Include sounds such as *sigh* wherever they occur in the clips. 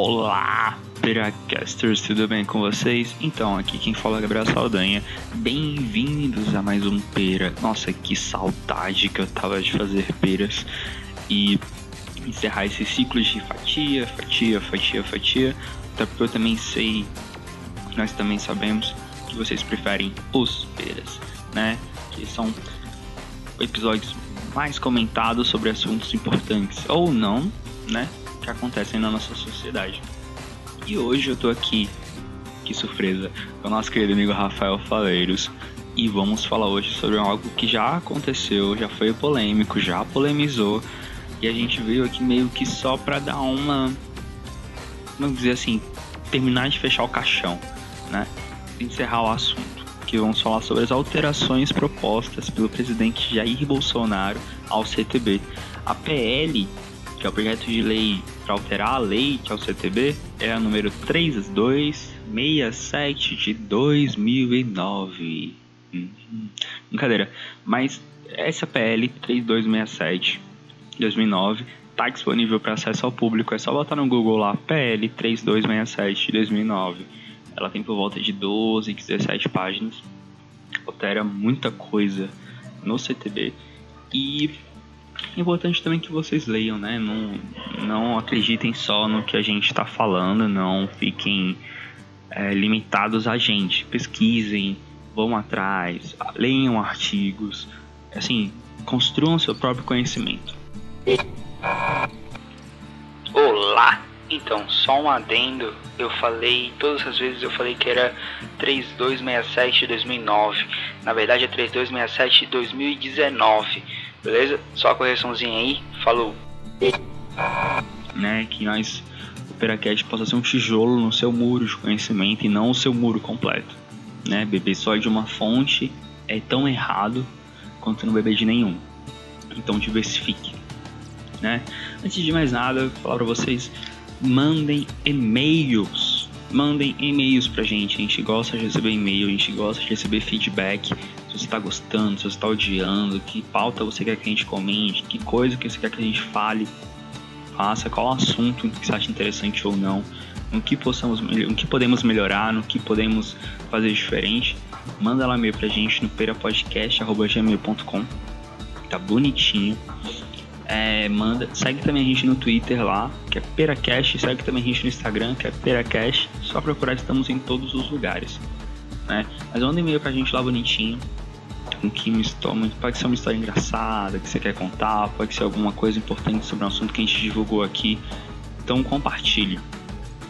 Olá, Piracasters, tudo bem com vocês? Então, aqui quem fala é Gabriel Saldanha. Bem-vindos a mais um Pera. Nossa, que saudade que eu tava de fazer peras e encerrar esse ciclo de fatia, fatia, fatia, fatia. Até porque eu também sei, nós também sabemos que vocês preferem os peras, né? Que são episódios mais comentados sobre assuntos importantes ou não, né? Que acontecem na nossa sociedade. E hoje eu tô aqui, que surpresa, com o nosso querido amigo Rafael Faleiros. E vamos falar hoje sobre algo que já aconteceu, já foi polêmico, já polemizou. E a gente veio aqui meio que só pra dar uma. Vamos dizer assim, terminar de fechar o caixão, né? Encerrar o assunto que vamos falar sobre as alterações propostas pelo presidente Jair Bolsonaro ao CTB. A PL, que é o projeto de lei para alterar a lei que é o CTB, é a número 3267 de 2009. Hum, brincadeira, mas essa PL 3267 de 2009 está disponível para acesso ao público, é só botar no Google lá PL 3267 de 2009 ela tem por volta de 12, 17 páginas. Altera muita coisa no CTB. E é importante também que vocês leiam, né? Não, não acreditem só no que a gente está falando, não fiquem é, limitados a gente. Pesquisem, vão atrás, leiam artigos, assim, construam seu próprio conhecimento. Olá! Então, só um adendo, eu falei, todas as vezes eu falei que era 3267 de 2009. Na verdade é 3267 de 2019. Beleza? Só a correçãozinha aí. Falou. Né, que nós o Peracast possa ser um tijolo no seu muro de conhecimento e não o seu muro completo. Né? Beber só de uma fonte é tão errado quanto não beber de nenhum. Então diversifique. Né? Antes de mais nada, vou falar para vocês mandem e-mails. Mandem e-mails pra gente. A gente gosta de receber e-mail, a gente gosta de receber feedback. Se você está gostando, se você está odiando, que pauta você quer que a gente comente, que coisa que você quer que a gente fale, faça, qual assunto que você acha interessante ou não, no que, possamos, no que podemos melhorar, no que podemos fazer diferente. Manda lá e-mail pra gente no perapodcast.gmail.com. Tá bonitinho. É, manda, segue também a gente no Twitter lá, que é Peracast, segue também a gente no Instagram, que é Peracast, só procurar, estamos em todos os lugares. Né? Mas manda um e-mail pra gente lá bonitinho, com que história, pode ser uma história engraçada que você quer contar, pode ser alguma coisa importante sobre um assunto que a gente divulgou aqui. Então compartilhe.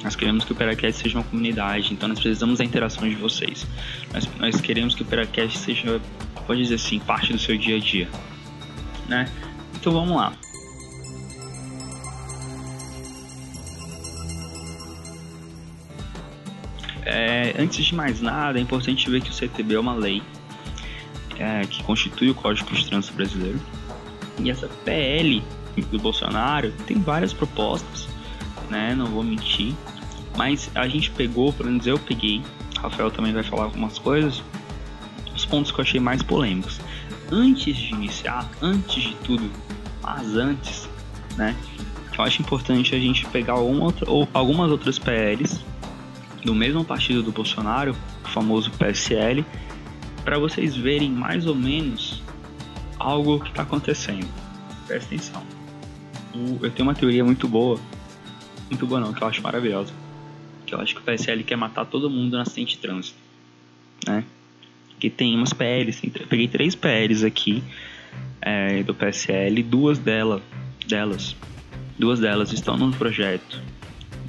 Nós queremos que o Peracast seja uma comunidade, então nós precisamos da interação de vocês. Nós, nós queremos que o Peracast seja, pode dizer assim, parte do seu dia a dia. Né? Então vamos lá. É, antes de mais nada, é importante ver que o CTB é uma lei é, que constitui o Código de Trânsito Brasileiro. E essa PL do Bolsonaro tem várias propostas, né? Não vou mentir. Mas a gente pegou, pelo menos eu peguei, Rafael também vai falar algumas coisas, os pontos que eu achei mais polêmicos. Antes de iniciar, antes de tudo, mas antes, né? Eu acho importante a gente pegar outra, ou algumas outras PLs do mesmo partido do Bolsonaro, o famoso PSL, para vocês verem mais ou menos algo que está acontecendo. Presta atenção. eu tenho uma teoria muito boa, muito boa não, que eu acho maravilhosa, que eu acho que o PSL quer matar todo mundo na acidente de trânsito, né? Que tem umas PLs, peguei três PLs aqui é, do PSL, duas dela, delas, duas delas estão no projeto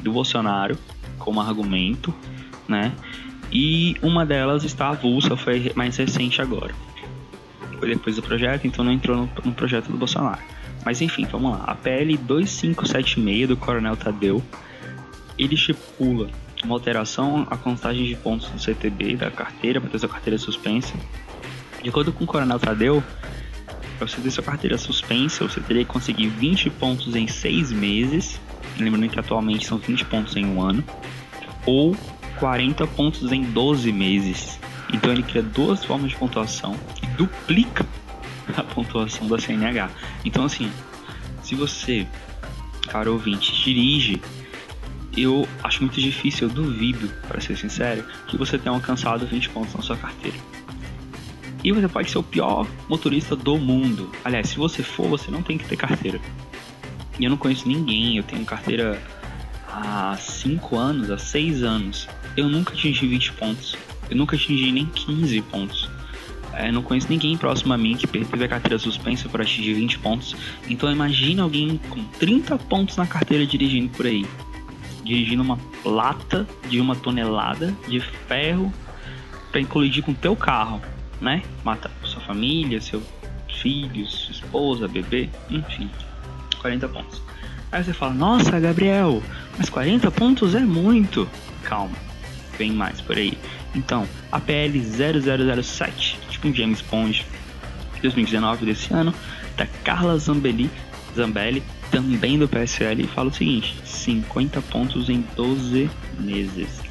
do Bolsonaro como argumento, né? E uma delas está avulsa, foi mais recente agora. Foi depois do projeto, então não entrou no, no projeto do Bolsonaro. Mas enfim, vamos lá. A PL 2576 do Coronel Tadeu, ele estipula uma alteração à contagem de pontos do CTB da carteira, para ter sua carteira suspensa. De acordo com o Coronel Tadeu, para você ter sua carteira suspensa, você teria que conseguir 20 pontos em 6 meses. Lembrando que atualmente são 20 pontos em um ano. Ou 40 pontos em 12 meses. Então ele cria duas formas de pontuação e duplica a pontuação da CNH. Então assim, se você, cara ouvinte, dirige eu acho muito difícil, eu duvido, para ser sincero, que você tenha alcançado 20 pontos na sua carteira. E você pode ser o pior motorista do mundo. Aliás, se você for, você não tem que ter carteira. E eu não conheço ninguém, eu tenho carteira há 5 anos, há 6 anos. Eu nunca atingi 20 pontos. Eu nunca atingi nem 15 pontos. É, não conheço ninguém próximo a mim que teve a carteira suspensa por atingir 20 pontos. Então imagine alguém com 30 pontos na carteira dirigindo por aí. Dirigindo uma lata de uma tonelada de ferro para colidir com teu carro né? Mata sua família, seus filhos, sua esposa, bebê, enfim. 40 pontos. Aí você fala, nossa, Gabriel, mas 40 pontos é muito. Calma, vem mais por aí. Então, a PL 0007, tipo um James Bond 2019 desse ano, da Carla Zambelli, Zambelli, também do PSL, fala o seguinte: 50 pontos em 12 meses.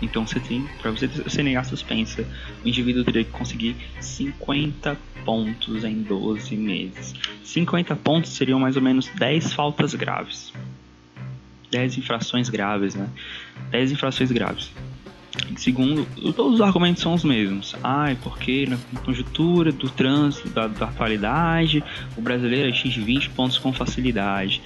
Então você tem, para você negar suspensa, o indivíduo teria que conseguir 50 pontos em 12 meses. 50 pontos seriam mais ou menos 10 faltas graves. 10 infrações graves, né? 10 infrações graves. Segundo, todos os argumentos são os mesmos. Ai, porque na conjuntura do trânsito, da, da atualidade, o brasileiro atinge 20 pontos com facilidade.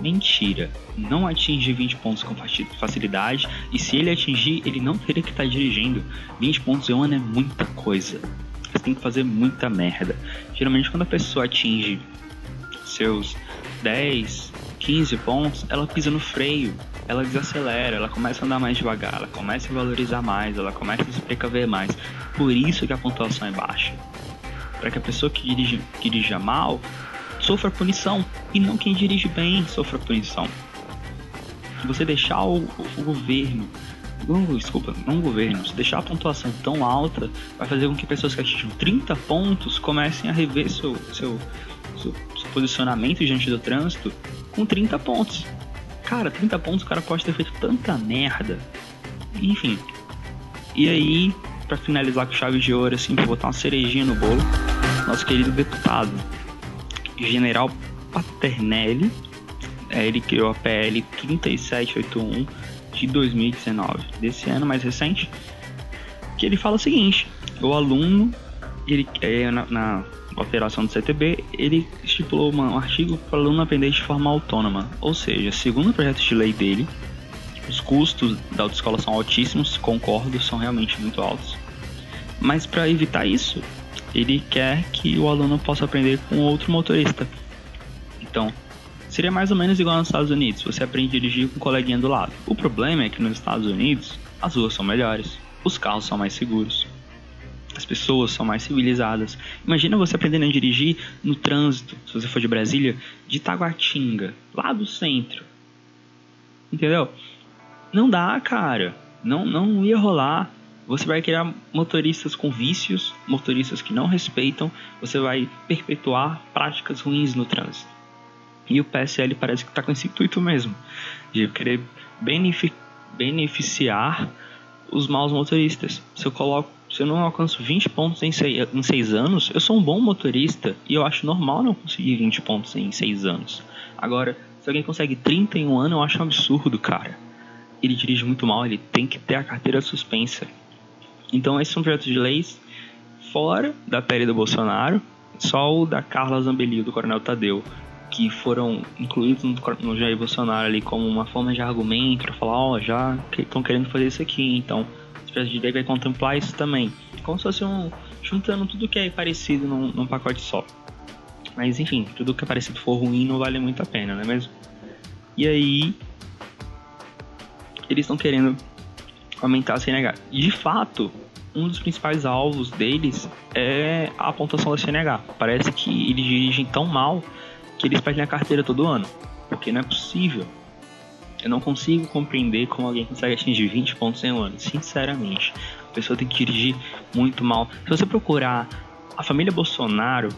Mentira, não atinge 20 pontos com facilidade e se ele atingir, ele não teria que estar dirigindo. 20 pontos em um ano é muita coisa. Você tem que fazer muita merda. Geralmente, quando a pessoa atinge seus 10, 15 pontos, ela pisa no freio ela desacelera, ela começa a andar mais devagar, ela começa a valorizar mais, ela começa a se precaver mais. Por isso que a pontuação é baixa. Para que a pessoa que dirige, que dirija mal sofra punição e não quem dirige bem sofra punição. Você deixar o, o governo não, desculpa, não o governo, se deixar a pontuação tão alta, vai fazer com que pessoas que atingem 30 pontos comecem a rever seu, seu, seu, seu posicionamento diante do trânsito com 30 pontos. Cara, 30 pontos o cara pode ter feito tanta merda. Enfim. E aí, para finalizar com chave de ouro, assim, pra botar uma cerejinha no bolo, nosso querido deputado, General Paternelli, é, ele criou a PL 3781 de 2019, desse ano mais recente, que ele fala o seguinte: o aluno, ele é, na, na alteração do CTB, ele estipulou um artigo para o aluno aprender de forma autônoma. Ou seja, segundo o projeto de lei dele, os custos da autoescola são altíssimos, concordo, são realmente muito altos. Mas para evitar isso, ele quer que o aluno possa aprender com outro motorista. Então, seria mais ou menos igual nos Estados Unidos, você aprende a dirigir com um coleguinha do lado. O problema é que nos Estados Unidos, as ruas são melhores, os carros são mais seguros, as pessoas são mais civilizadas. Imagina você aprendendo a dirigir no trânsito, se você for de Brasília, de Taguatinga, lá do centro. Entendeu? Não dá, cara. Não, não ia rolar. Você vai criar motoristas com vícios, motoristas que não respeitam, você vai perpetuar práticas ruins no trânsito. E o PSL parece que está com esse intuito mesmo, de querer beneficiar os maus motoristas. Se eu coloco se eu não alcanço 20 pontos em 6, em 6 anos, eu sou um bom motorista e eu acho normal não conseguir 20 pontos em 6 anos. Agora, se alguém consegue 30 em um ano, eu acho um absurdo, cara. Ele dirige muito mal, ele tem que ter a carteira suspensa. Então, esses são projetos de leis fora da pele do Bolsonaro, só o da Carla Zambelli do Coronel Tadeu, que foram incluídos no, no Jair Bolsonaro ali como uma forma de argumento para falar, ó, oh, já estão querendo fazer isso aqui, então projeto de vai contemplar isso também. Como se fosse um. juntando tudo que é parecido num, num pacote só. Mas enfim, tudo que é parecido for ruim não vale muito a pena, não é mesmo? E aí. Eles estão querendo aumentar a CNH. De fato, um dos principais alvos deles é a pontuação da CNH. Parece que eles dirigem tão mal que eles perdem a carteira todo ano. Porque não é possível eu não consigo compreender como alguém consegue atingir 20 pontos em um ano. Sinceramente, a pessoa tem que dirigir muito mal. Se você procurar a família Bolsonaro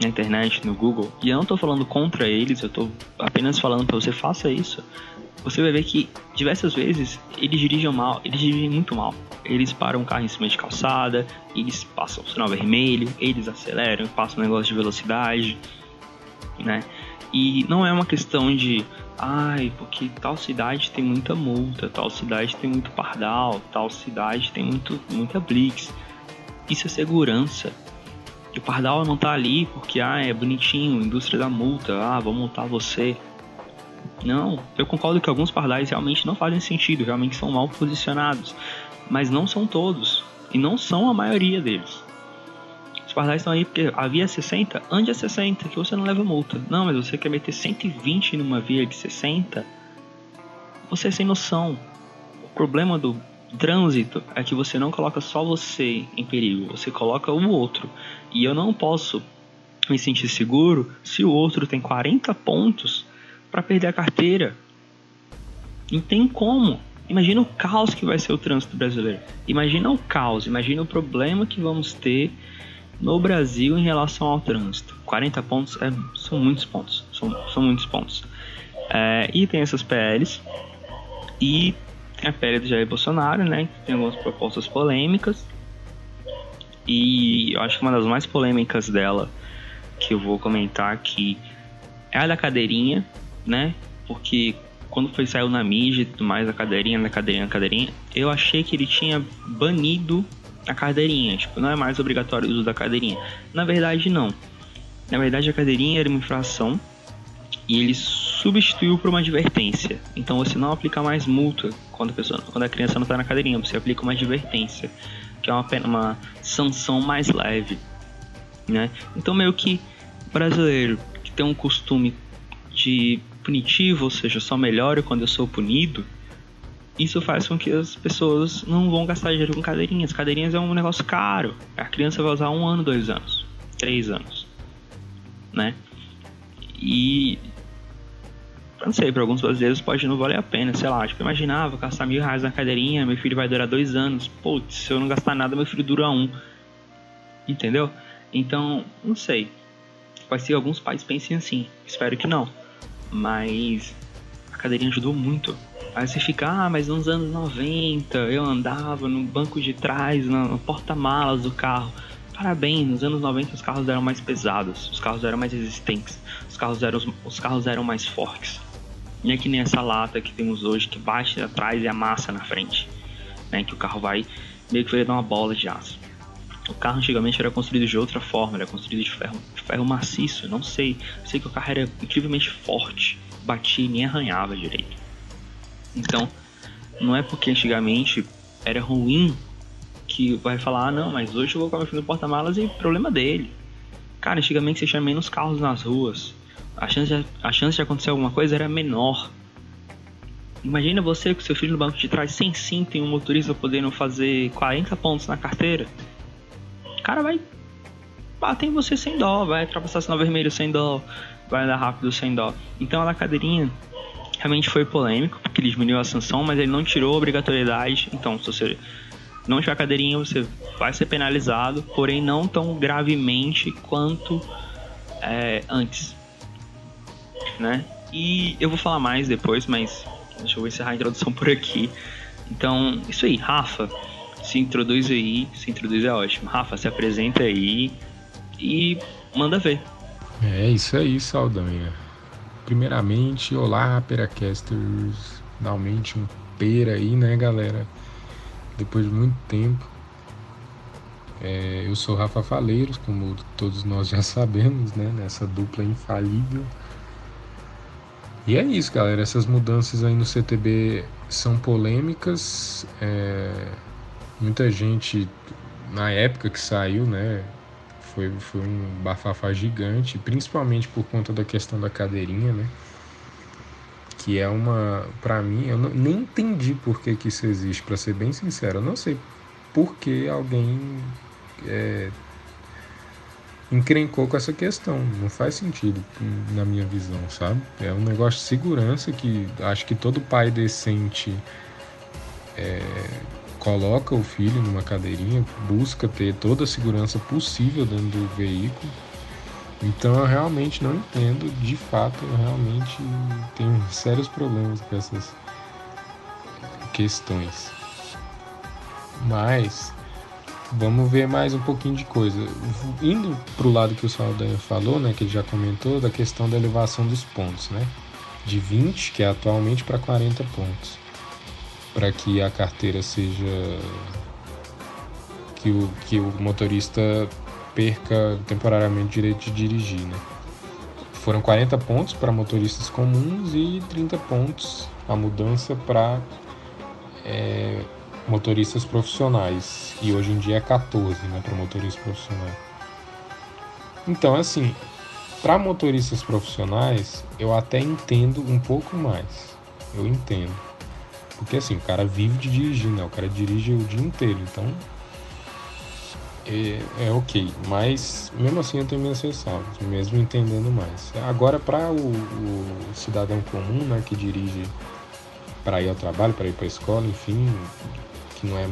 na internet, no Google, e eu não estou falando contra eles, eu estou apenas falando para você faça isso. Você vai ver que diversas vezes eles dirigem mal, eles dirigem muito mal. Eles param o carro em cima de calçada, eles passam o sinal vermelho, eles aceleram, passam um negócio de velocidade, né? E não é uma questão de ai, porque tal cidade tem muita multa, tal cidade tem muito pardal, tal cidade tem muito, muita blitz. Isso é segurança. E o pardal não tá ali porque, ah, é bonitinho, indústria da multa, ah, vou multar você. Não, eu concordo que alguns pardais realmente não fazem sentido, realmente são mal posicionados. Mas não são todos. E não são a maioria deles. Pardais estão aí porque a via 60, ande a 60, que você não leva multa. Não, mas você quer meter 120 numa via de 60? Você é sem noção. O problema do trânsito é que você não coloca só você em perigo, você coloca o outro. E eu não posso me sentir seguro se o outro tem 40 pontos para perder a carteira. Não tem como. Imagina o caos que vai ser o trânsito brasileiro. Imagina o caos, imagina o problema que vamos ter no Brasil em relação ao trânsito. 40 pontos é, são muitos pontos. São, são muitos pontos. É, e tem essas PLs. E tem a PL do Jair Bolsonaro, né? Que tem algumas propostas polêmicas. E eu acho que uma das mais polêmicas dela, que eu vou comentar aqui, é a da cadeirinha, né? Porque quando foi saiu na mídia e tudo mais, a cadeirinha, na cadeirinha, na cadeirinha, eu achei que ele tinha banido a cadeirinha. Tipo, não é mais obrigatório o uso da cadeirinha. Na verdade, não. Na verdade, a cadeirinha era uma infração e ele substituiu por uma advertência. Então você não aplica mais multa quando a, pessoa, quando a criança não está na cadeirinha, você aplica uma advertência, que é uma, uma sanção mais leve. Né? Então, meio que brasileiro que tem um costume de punitivo, ou seja, só melhoro quando eu sou punido, isso faz com que as pessoas não vão gastar dinheiro com cadeirinhas. Cadeirinhas é um negócio caro. A criança vai usar um ano, dois anos, três anos, né? E não sei, para alguns brasileiros pode não valer a pena, sei lá, tipo, imaginava gastar mil reais na cadeirinha, meu filho vai durar dois anos, putz, se eu não gastar nada, meu filho dura um, entendeu? Então, não sei, pode ser que alguns pais pensem assim, espero que não, mas a cadeirinha ajudou muito. Aí você fica, ah, mas nos anos 90 eu andava no banco de trás, no porta-malas do carro. Parabéns, nos anos 90 os carros eram mais pesados, os carros eram mais resistentes, os carros eram, os carros eram mais fortes. Não é que nem essa lata que temos hoje que bate atrás e amassa na frente. Né? Que o carro vai meio que vai dar uma bola de aço. O carro antigamente era construído de outra forma, era construído de ferro, de ferro maciço, não sei. Sei que o carro era incrivelmente forte, batia e nem arranhava direito. Então, não é porque antigamente era ruim que vai falar, ah, não, mas hoje eu vou colocar meu filho no porta-malas e problema dele. Cara, antigamente você tinha menos carros nas ruas. A chance, de, a chance de acontecer alguma coisa era menor. Imagina você com seu filho no banco de trás sem cinto e um motorista podendo fazer 40 pontos na carteira cara vai bater em você sem dó, vai ultrapassar sinal vermelho sem dó, vai andar rápido sem dó. Então a cadeirinha realmente foi polêmico, porque ele diminuiu a sanção, mas ele não tirou a obrigatoriedade. Então, se você não tiver cadeirinha, você vai ser penalizado, porém não tão gravemente quanto é, antes, né? E eu vou falar mais depois, mas deixa eu encerrar a introdução por aqui. Então, isso aí, Rafa se introduz aí, se introduz é ótimo. Rafa, se apresenta aí e manda ver. É isso aí, Saldanha. Primeiramente, olá, Peracasters. Finalmente um pera aí, né, galera? Depois de muito tempo. É, eu sou Rafa Faleiros, como todos nós já *laughs* sabemos, né? Nessa dupla infalível. E é isso, galera. Essas mudanças aí no CTB são polêmicas. É, muita gente na época que saiu, né, foi, foi um bafafá gigante, principalmente por conta da questão da cadeirinha, né? Que é uma, para mim, eu não, nem entendi por que, que isso existe, para ser bem sincero, eu não sei por que alguém é, encrencou com essa questão, não faz sentido na minha visão, sabe? É um negócio de segurança que acho que todo pai decente é, coloca o filho numa cadeirinha, busca ter toda a segurança possível dentro do veículo. Então eu realmente não entendo, de fato, eu realmente tenho sérios problemas com essas questões. Mas vamos ver mais um pouquinho de coisa. Indo para o lado que o Saldanha falou, né, que ele já comentou, da questão da elevação dos pontos, né? de 20, que é atualmente, para 40 pontos. Para que a carteira seja. Que o, que o motorista perca temporariamente o direito de dirigir. Né? Foram 40 pontos para motoristas comuns e 30 pontos a mudança para é, motoristas profissionais. E hoje em dia é 14 né, para motoristas profissionais. Então, assim, para motoristas profissionais, eu até entendo um pouco mais. Eu entendo. Porque assim, o cara vive de dirigir, né? O cara dirige o dia inteiro, então é, é ok. Mas mesmo assim eu tenho minhas ressalvas, mesmo entendendo mais. Agora para o, o, cidadão comum, né, que dirige para ir ao trabalho, para ir para a escola, enfim, que não é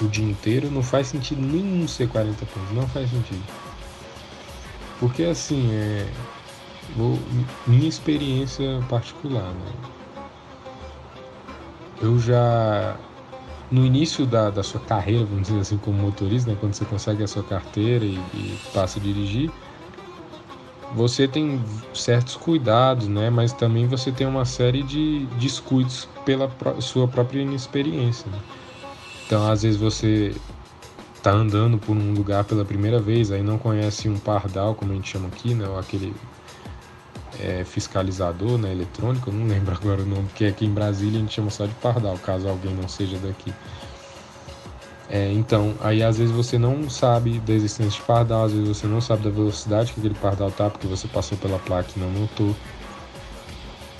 o dia inteiro, não faz sentido nenhum ser 40 pontos, não faz sentido. Porque assim, é. Vou, minha experiência particular, né? Eu já. No início da, da sua carreira, vamos dizer assim, como motorista, né? quando você consegue a sua carteira e, e passa a dirigir, você tem certos cuidados, né? Mas também você tem uma série de descuidos pela sua própria inexperiência. Né? Então, às vezes você tá andando por um lugar pela primeira vez, aí não conhece um pardal, como a gente chama aqui, né? Ou aquele é, fiscalizador né, eletrônico, não lembro *laughs* agora o nome, porque aqui em Brasília a gente chama só de pardal, caso alguém não seja daqui. É, então, aí às vezes você não sabe da existência de pardal, às vezes você não sabe da velocidade que aquele pardal tá, porque você passou pela placa e não notou.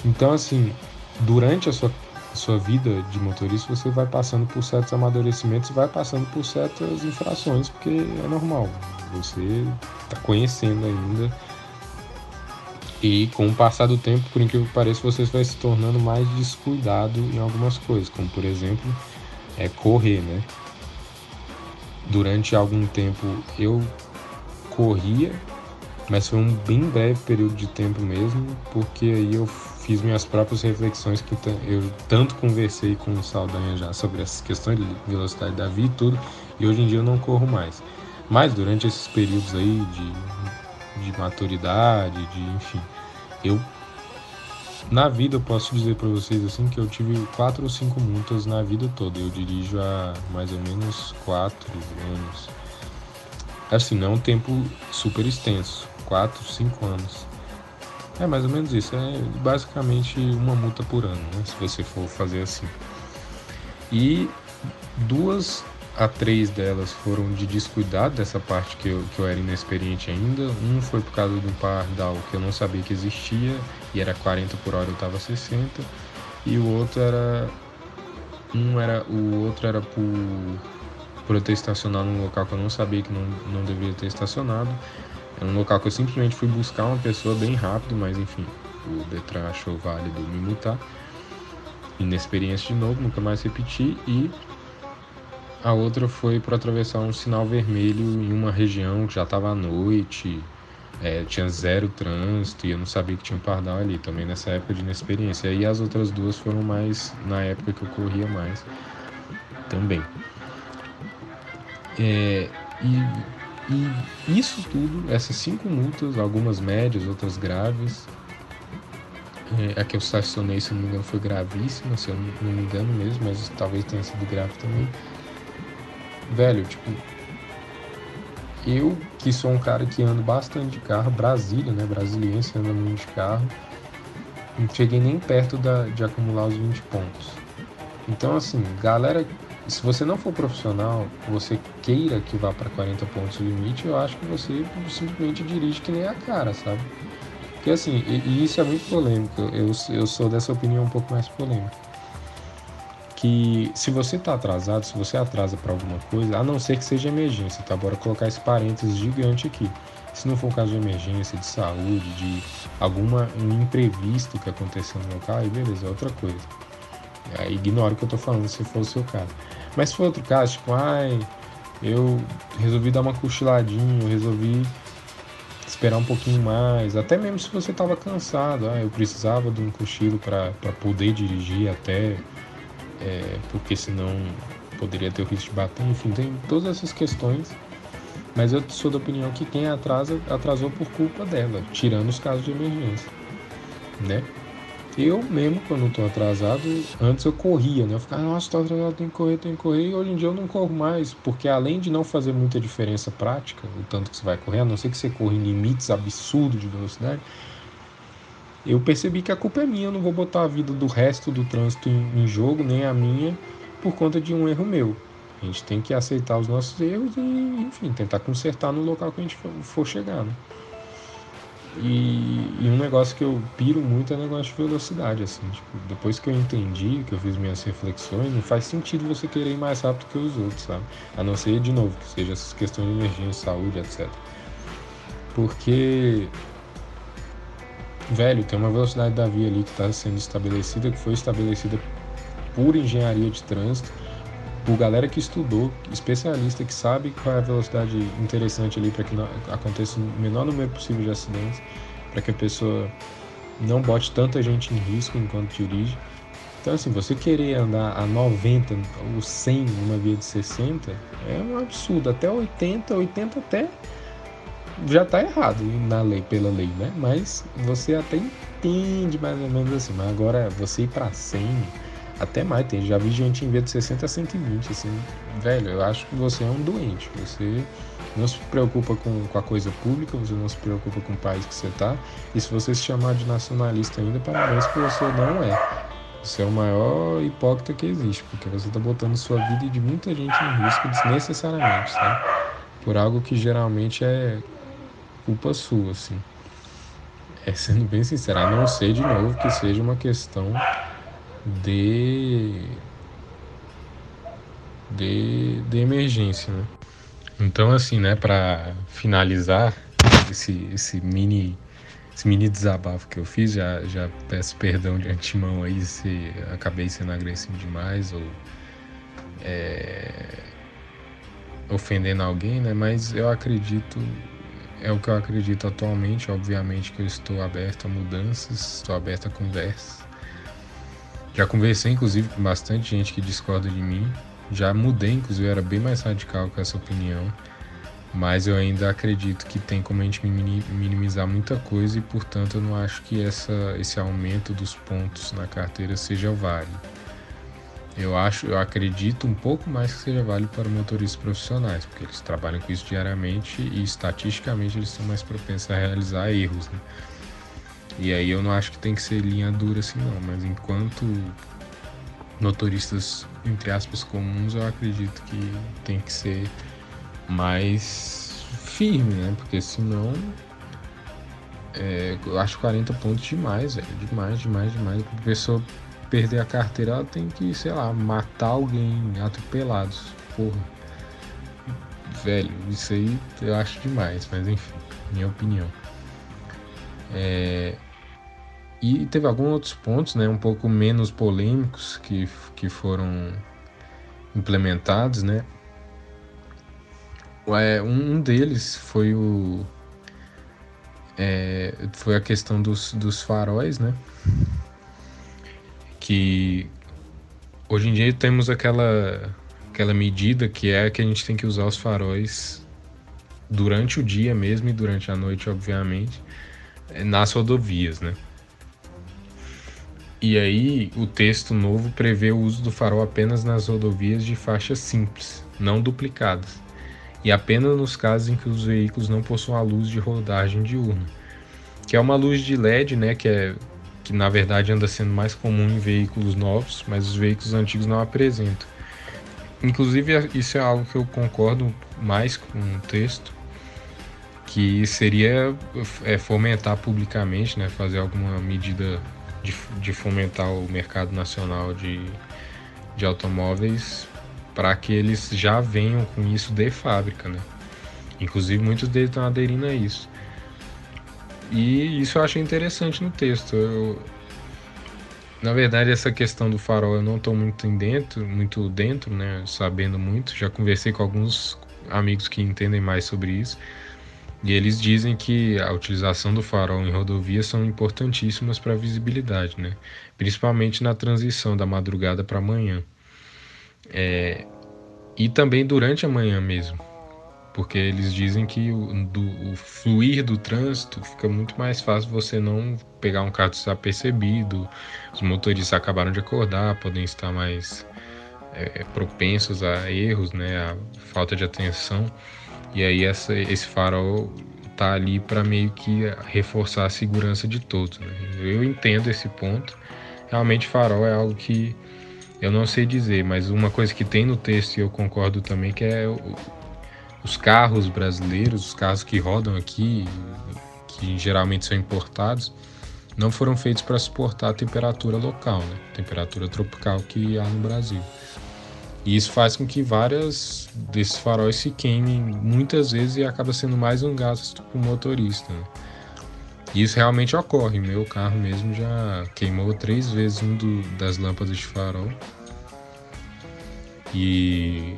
Então, assim, durante a sua sua vida de motorista, você vai passando por certos amadurecimentos, vai passando por certas infrações, porque é normal. Você está conhecendo ainda. E com o passar do tempo, por incrível que pareça, você vai se tornando mais descuidado em algumas coisas, como por exemplo, é correr, né? Durante algum tempo eu corria, mas foi um bem breve período de tempo mesmo, porque aí eu fiz minhas próprias reflexões que eu tanto conversei com o Saldanha já sobre essas questões de velocidade da vida e tudo, e hoje em dia eu não corro mais. Mas durante esses períodos aí de, de maturidade, de enfim, eu na vida eu posso dizer para vocês assim que eu tive quatro ou cinco multas na vida toda. Eu dirijo há mais ou menos quatro anos. Assim, não é um tempo super extenso, quatro, cinco anos. É mais ou menos isso. É basicamente uma multa por ano, né? Se você for fazer assim. E duas a três delas foram de descuidado dessa parte que eu, que eu era inexperiente ainda. Um foi por causa de um pardal que eu não sabia que existia e era 40 por hora, eu tava 60. E o outro era. Um era. O outro era por, por eu ter estacionado num local que eu não sabia que não, não deveria ter estacionado. É um local que eu simplesmente fui buscar uma pessoa bem rápido, mas enfim, o Detran achou válido me multar. Inexperiência de novo, nunca mais repeti. E a outra foi para atravessar um sinal vermelho em uma região que já estava à noite, é, tinha zero trânsito e eu não sabia que tinha um pardal ali, também nessa época de inexperiência. E as outras duas foram mais na época que eu corria mais também. É, e e isso tudo, essas cinco multas, algumas médias, outras graves. É, a que eu estacionei, se não me engano, foi gravíssima, se eu não me engano mesmo, mas talvez tenha sido grave também. Velho, tipo, eu que sou um cara que ando bastante de carro, Brasília, né? Brasiliense anda muito de carro, não cheguei nem perto da, de acumular os 20 pontos. Então, assim, galera se você não for profissional, você queira que vá para 40 pontos o limite, eu acho que você simplesmente dirige que nem a cara, sabe? Porque assim, e, e isso é muito polêmico, eu, eu sou dessa opinião um pouco mais polêmica. Que se você tá atrasado, se você atrasa para alguma coisa, a não ser que seja emergência, tá? Bora colocar esse parênteses gigante aqui. Se não for um caso de emergência, de saúde, de alguma um imprevisto que aconteceu no local, aí beleza, é outra coisa. Aí ignora o que eu tô falando se for o seu caso. Mas se for outro caso, tipo, ai, eu resolvi dar uma cochiladinha, resolvi esperar um pouquinho mais, até mesmo se você estava cansado, ah, eu precisava de um cochilo para poder dirigir até, é, porque senão poderia ter o risco de bater, enfim, tem todas essas questões. Mas eu sou da opinião que quem atrasa, atrasou por culpa dela, tirando os casos de emergência, né? Eu mesmo, quando estou atrasado, antes eu corria, né? Eu ficava, nossa, estou atrasado, tenho que correr, tenho que correr. E hoje em dia eu não corro mais, porque além de não fazer muita diferença prática, o tanto que você vai correr, a não ser que você corra em limites absurdos de velocidade, eu percebi que a culpa é minha. Eu não vou botar a vida do resto do trânsito em, em jogo, nem a minha, por conta de um erro meu. A gente tem que aceitar os nossos erros e, enfim, tentar consertar no local que a gente for chegar, né? E, e, um negócio que eu piro muito é negócio de velocidade, assim, tipo, depois que eu entendi, que eu fiz minhas reflexões, não faz sentido você querer ir mais rápido que os outros, sabe? A não ser, de novo, que seja essas questões de emergência, saúde, etc. Porque, velho, tem uma velocidade da via ali que está sendo estabelecida, que foi estabelecida por engenharia de trânsito, por galera que estudou, especialista que sabe qual é a velocidade interessante ali para que não, aconteça o menor número possível de acidentes, para que a pessoa não bote tanta gente em risco enquanto dirige. Então, assim, você querer andar a 90 ou 100 numa via de 60 é um absurdo. Até 80, 80 até já está errado na lei, pela lei, né? Mas você até entende mais ou menos assim. Mas agora você ir para 100 até mais, tem. Já vi gente em vez de 60 a 120, assim. Velho, eu acho que você é um doente. Você não se preocupa com, com a coisa pública, você não se preocupa com o país que você tá. E se você se chamar de nacionalista ainda, parabéns que você não é. Você é o maior hipócrita que existe, porque você tá botando sua vida e de muita gente em risco desnecessariamente, tá? Por algo que geralmente é culpa sua, assim. É sendo bem sincero, a não ser de novo que seja uma questão de, de, de emergência, né? Então, assim, né, para finalizar esse, esse mini esse mini desabafo que eu fiz, já, já peço perdão de antemão aí se acabei sendo agressivo demais ou é, ofendendo alguém, né? Mas eu acredito, é o que eu acredito atualmente. Obviamente que eu estou aberto a mudanças, estou aberto a conversas. Já conversei, inclusive, com bastante gente que discorda de mim. Já mudei, inclusive, eu era bem mais radical com essa opinião. Mas eu ainda acredito que tem como a gente minimizar muita coisa e, portanto, eu não acho que essa, esse aumento dos pontos na carteira seja válido. Eu acho, eu acredito um pouco mais que seja válido para motoristas profissionais, porque eles trabalham com isso diariamente e estatisticamente eles são mais propensos a realizar erros. Né? E aí eu não acho que tem que ser linha dura assim não, mas enquanto motoristas, entre aspas, comuns, eu acredito que tem que ser mais firme, né? Porque senão é, eu acho 40 pontos demais, velho. Demais, demais, demais. Pra pessoa perder a carteira, ela tem que, sei lá, matar alguém atropelados. Porra. Velho, isso aí eu acho demais, mas enfim, minha opinião. É, e teve alguns outros pontos, né, um pouco menos polêmicos que, que foram implementados, né. É, um deles foi o é, foi a questão dos, dos faróis, né? Que hoje em dia temos aquela aquela medida que é que a gente tem que usar os faróis durante o dia mesmo e durante a noite, obviamente, nas rodovias, né? E aí, o texto novo prevê o uso do farol apenas nas rodovias de faixa simples, não duplicadas, e apenas nos casos em que os veículos não possuam a luz de rodagem diurna, que é uma luz de LED, né, que é que na verdade anda sendo mais comum em veículos novos, mas os veículos antigos não apresentam. Inclusive, isso é algo que eu concordo mais com o texto, que seria é, fomentar publicamente, né, fazer alguma medida de, de fomentar o mercado nacional de, de automóveis para que eles já venham com isso de fábrica, né? Inclusive muitos deles estão aderindo a isso. E isso eu achei interessante no texto. Eu, na verdade, essa questão do farol eu não estou muito dentro, muito dentro, né? Sabendo muito. Já conversei com alguns amigos que entendem mais sobre isso. E eles dizem que a utilização do farol em rodovias são importantíssimas para a visibilidade, né? principalmente na transição da madrugada para a manhã. É... E também durante a manhã mesmo. Porque eles dizem que o, do, o fluir do trânsito fica muito mais fácil você não pegar um carro desapercebido, os motoristas acabaram de acordar, podem estar mais é, propensos a erros, né, a falta de atenção, e aí essa, esse farol tá ali para meio que reforçar a segurança de todos. Né? Eu entendo esse ponto. Realmente farol é algo que eu não sei dizer, mas uma coisa que tem no texto e eu concordo também que é os carros brasileiros, os carros que rodam aqui, que geralmente são importados, não foram feitos para suportar a temperatura local, né? temperatura tropical que há no Brasil. E isso faz com que várias desses faróis se queimem muitas vezes e acaba sendo mais um gasto para o motorista. Né? Isso realmente ocorre. Meu carro mesmo já queimou três vezes um do, das lâmpadas de farol. E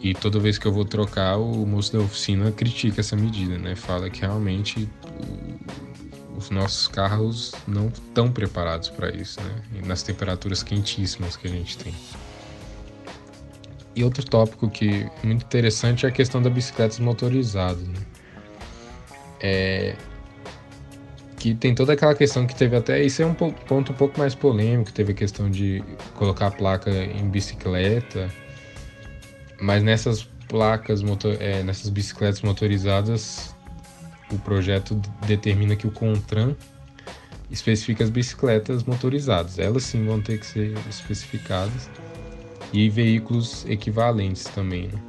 e toda vez que eu vou trocar, o moço da oficina critica essa medida, né? Fala que realmente os nossos carros não estão preparados para isso, né? Nas temperaturas quentíssimas que a gente tem. E outro tópico que é muito interessante é a questão da bicicleta motorizada, né? É, que tem toda aquela questão que teve até isso é um ponto um pouco mais polêmico, teve a questão de colocar a placa em bicicleta mas nessas placas, motor, é, nessas bicicletas motorizadas, o projeto determina que o CONTRAN especifica as bicicletas motorizadas. Elas sim vão ter que ser especificadas e veículos equivalentes também. Né?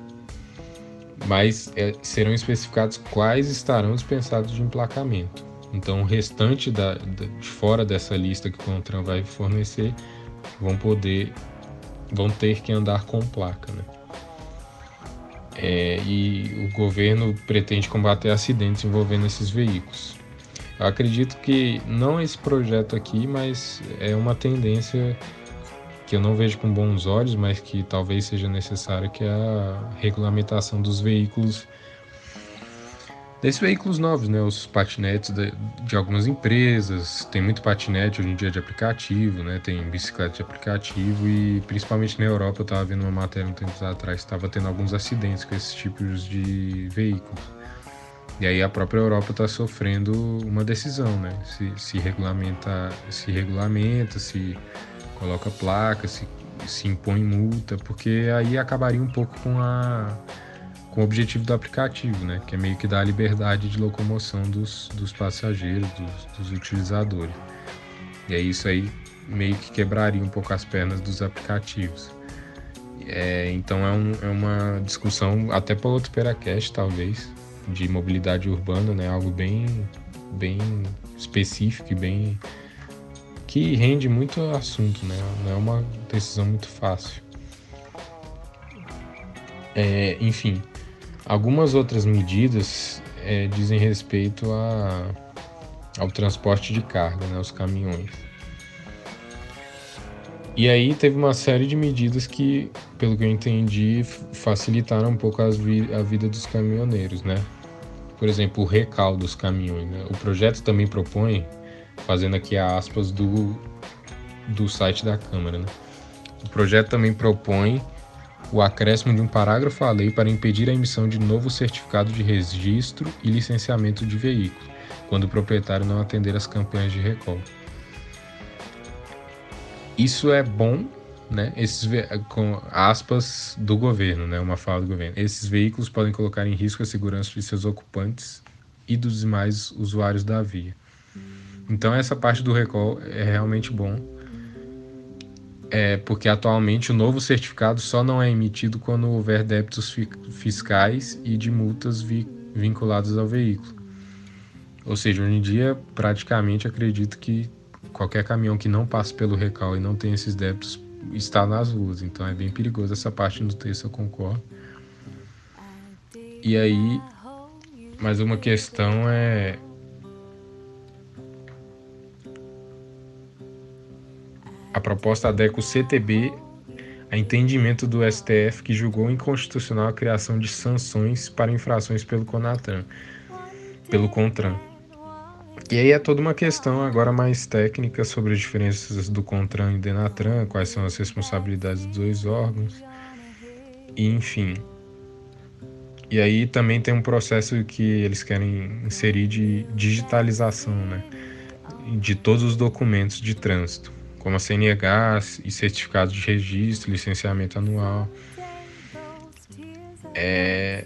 Mas é, serão especificados quais estarão dispensados de emplacamento. Então, o restante da, da, de fora dessa lista que o CONTRAN vai fornecer vão poder, vão ter que andar com placa, né? É, e o governo pretende combater acidentes envolvendo esses veículos. Eu acredito que não esse projeto aqui, mas é uma tendência que eu não vejo com bons olhos, mas que talvez seja necessária, que é a regulamentação dos veículos desses veículos novos, né? Os patinetes de, de, algumas empresas, tem muito patinete hoje em dia de aplicativo, né? Tem bicicleta de aplicativo e principalmente na Europa eu estava vendo uma matéria um tempo atrás, estava tendo alguns acidentes com esses tipos de veículos. E aí a própria Europa está sofrendo uma decisão, né? Se, se regulamenta, se regulamenta, se coloca placa, se, se impõe multa, porque aí acabaria um pouco com a com o objetivo do aplicativo, né? Que é meio que dar a liberdade de locomoção dos, dos passageiros, dos, dos utilizadores. E aí isso aí meio que quebraria um pouco as pernas dos aplicativos. É, então é, um, é, uma discussão até para outro Peracast, talvez, de mobilidade urbana, né? Algo bem, bem específico e bem que rende muito assunto, né? Não é uma decisão muito fácil. É, enfim, Algumas outras medidas é, dizem respeito a, ao transporte de carga, né, os caminhões. E aí teve uma série de medidas que, pelo que eu entendi, facilitaram um pouco vi a vida dos caminhoneiros, né? Por exemplo, o recal dos caminhões. Né? O projeto também propõe, fazendo aqui aspas do, do site da Câmara, né? O projeto também propõe o acréscimo de um parágrafo à lei para impedir a emissão de novo certificado de registro e licenciamento de veículo, quando o proprietário não atender às campanhas de recall. Isso é bom, né? Esses com aspas do governo, né? Uma fala do governo. Esses veículos podem colocar em risco a segurança de seus ocupantes e dos demais usuários da via. Então essa parte do recall é realmente bom é, porque atualmente o novo certificado só não é emitido quando houver débitos fi fiscais e de multas vi vinculadas ao veículo. Ou seja, hoje em dia, praticamente acredito que qualquer caminhão que não passe pelo recal e não tenha esses débitos está nas ruas. Então é bem perigoso essa parte do texto, eu concordo. E aí, mais uma questão é A proposta adequa o CTB a entendimento do STF que julgou inconstitucional a criação de sanções para infrações pelo CONATRAN, pelo CONTRAN. E aí é toda uma questão agora mais técnica sobre as diferenças do CONTRAN e DENATRAN, quais são as responsabilidades dos dois órgãos, e enfim. E aí também tem um processo que eles querem inserir de digitalização, né? De todos os documentos de trânsito, como a CNH e certificado de registro, licenciamento anual. É...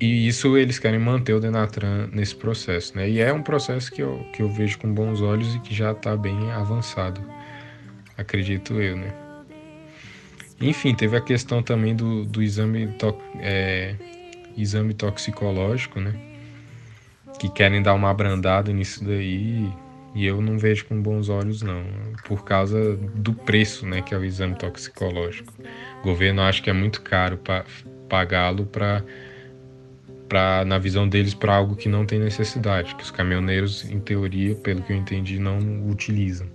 E isso eles querem manter o Denatran nesse processo, né? E é um processo que eu, que eu vejo com bons olhos e que já está bem avançado, acredito eu, né? Enfim, teve a questão também do, do exame, to, é, exame toxicológico, né? Que querem dar uma abrandada nisso daí e eu não vejo com bons olhos não, por causa do preço, né, que é o exame toxicológico. O governo acha que é muito caro para pagá-lo para na visão deles para algo que não tem necessidade, que os caminhoneiros em teoria, pelo que eu entendi, não utilizam.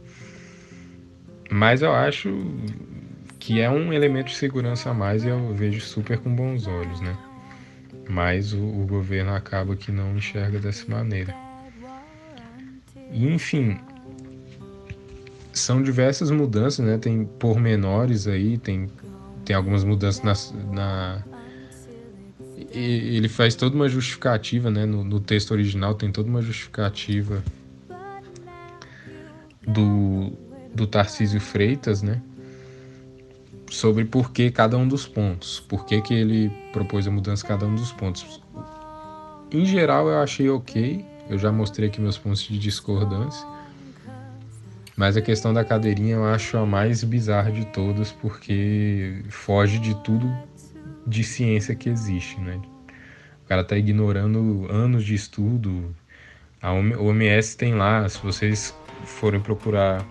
Mas eu acho que é um elemento de segurança a mais e eu vejo super com bons olhos, né? Mas o, o governo acaba que não enxerga dessa maneira. E, enfim, são diversas mudanças, né? Tem pormenores aí, tem, tem algumas mudanças na, na ele faz toda uma justificativa, né? No, no, texto original tem toda uma justificativa do, do Tarcísio Freitas, né? sobre por que cada um dos pontos, por que, que ele propôs a mudança cada um dos pontos. Em geral eu achei ok, eu já mostrei aqui meus pontos de discordância, mas a questão da cadeirinha eu acho a mais bizarra de todas porque foge de tudo de ciência que existe, né? O cara tá ignorando anos de estudo. A OMS tem lá, se vocês forem procurar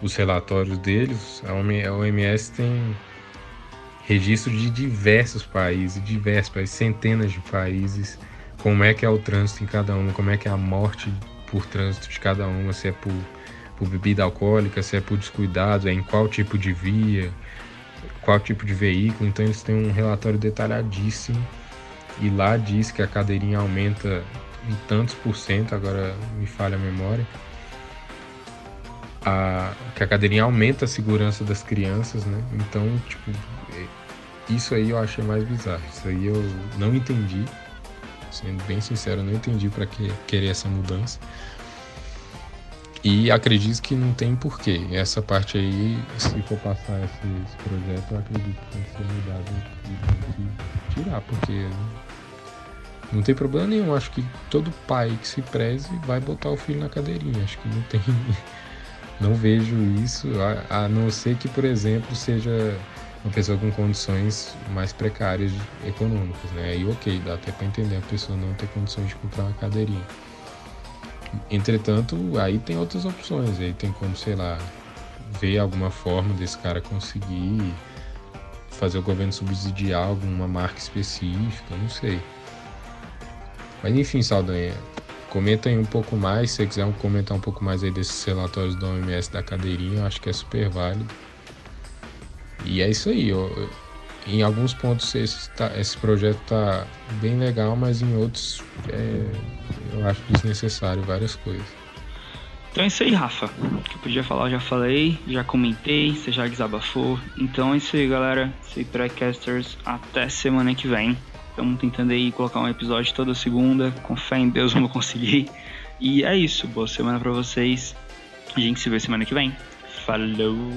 os relatórios deles, a OMS tem registro de diversos países, diversos países, centenas de países, como é que é o trânsito em cada um, como é que é a morte por trânsito de cada uma, se é por, por bebida alcoólica, se é por descuidado, é em qual tipo de via, qual tipo de veículo. Então eles têm um relatório detalhadíssimo e lá diz que a cadeirinha aumenta em tantos por cento, agora me falha a memória a, que a cadeirinha aumenta a segurança das crianças, né? Então, tipo, é, isso aí eu achei mais bizarro. Isso aí eu não entendi. Sendo bem sincero, não entendi para que querer essa mudança. E acredito que não tem porquê. Essa parte aí, se for passar esse, esse projeto, eu acredito que tem que ser mudado e tirar, porque não tem problema nenhum. Acho que todo pai que se preze vai botar o filho na cadeirinha. Acho que não tem *laughs* não vejo isso, a, a não ser que, por exemplo, seja uma pessoa com condições mais precárias econômicas, né? Aí ok, dá até para entender a pessoa não ter condições de comprar uma cadeirinha. Entretanto, aí tem outras opções, aí tem como, sei lá, ver alguma forma desse cara conseguir fazer o governo subsidiar alguma marca específica, não sei. Mas enfim, Saldanha, Comenta aí um pouco mais, se você quiser comentar um pouco mais aí desses relatórios da OMS da cadeirinha, eu acho que é super válido. E é isso aí, eu, em alguns pontos esse, tá, esse projeto tá bem legal, mas em outros é, eu acho desnecessário várias coisas. Então é isso aí, Rafa. O que eu podia falar, eu já falei, já comentei, você já desabafou. Então é isso aí, galera. Isso aí, pré-casters. Até semana que vem. Estamos tentando aí colocar um episódio toda segunda. Com fé em Deus *laughs* vamos conseguir. E é isso. Boa semana para vocês. A gente se vê semana que vem. Falou!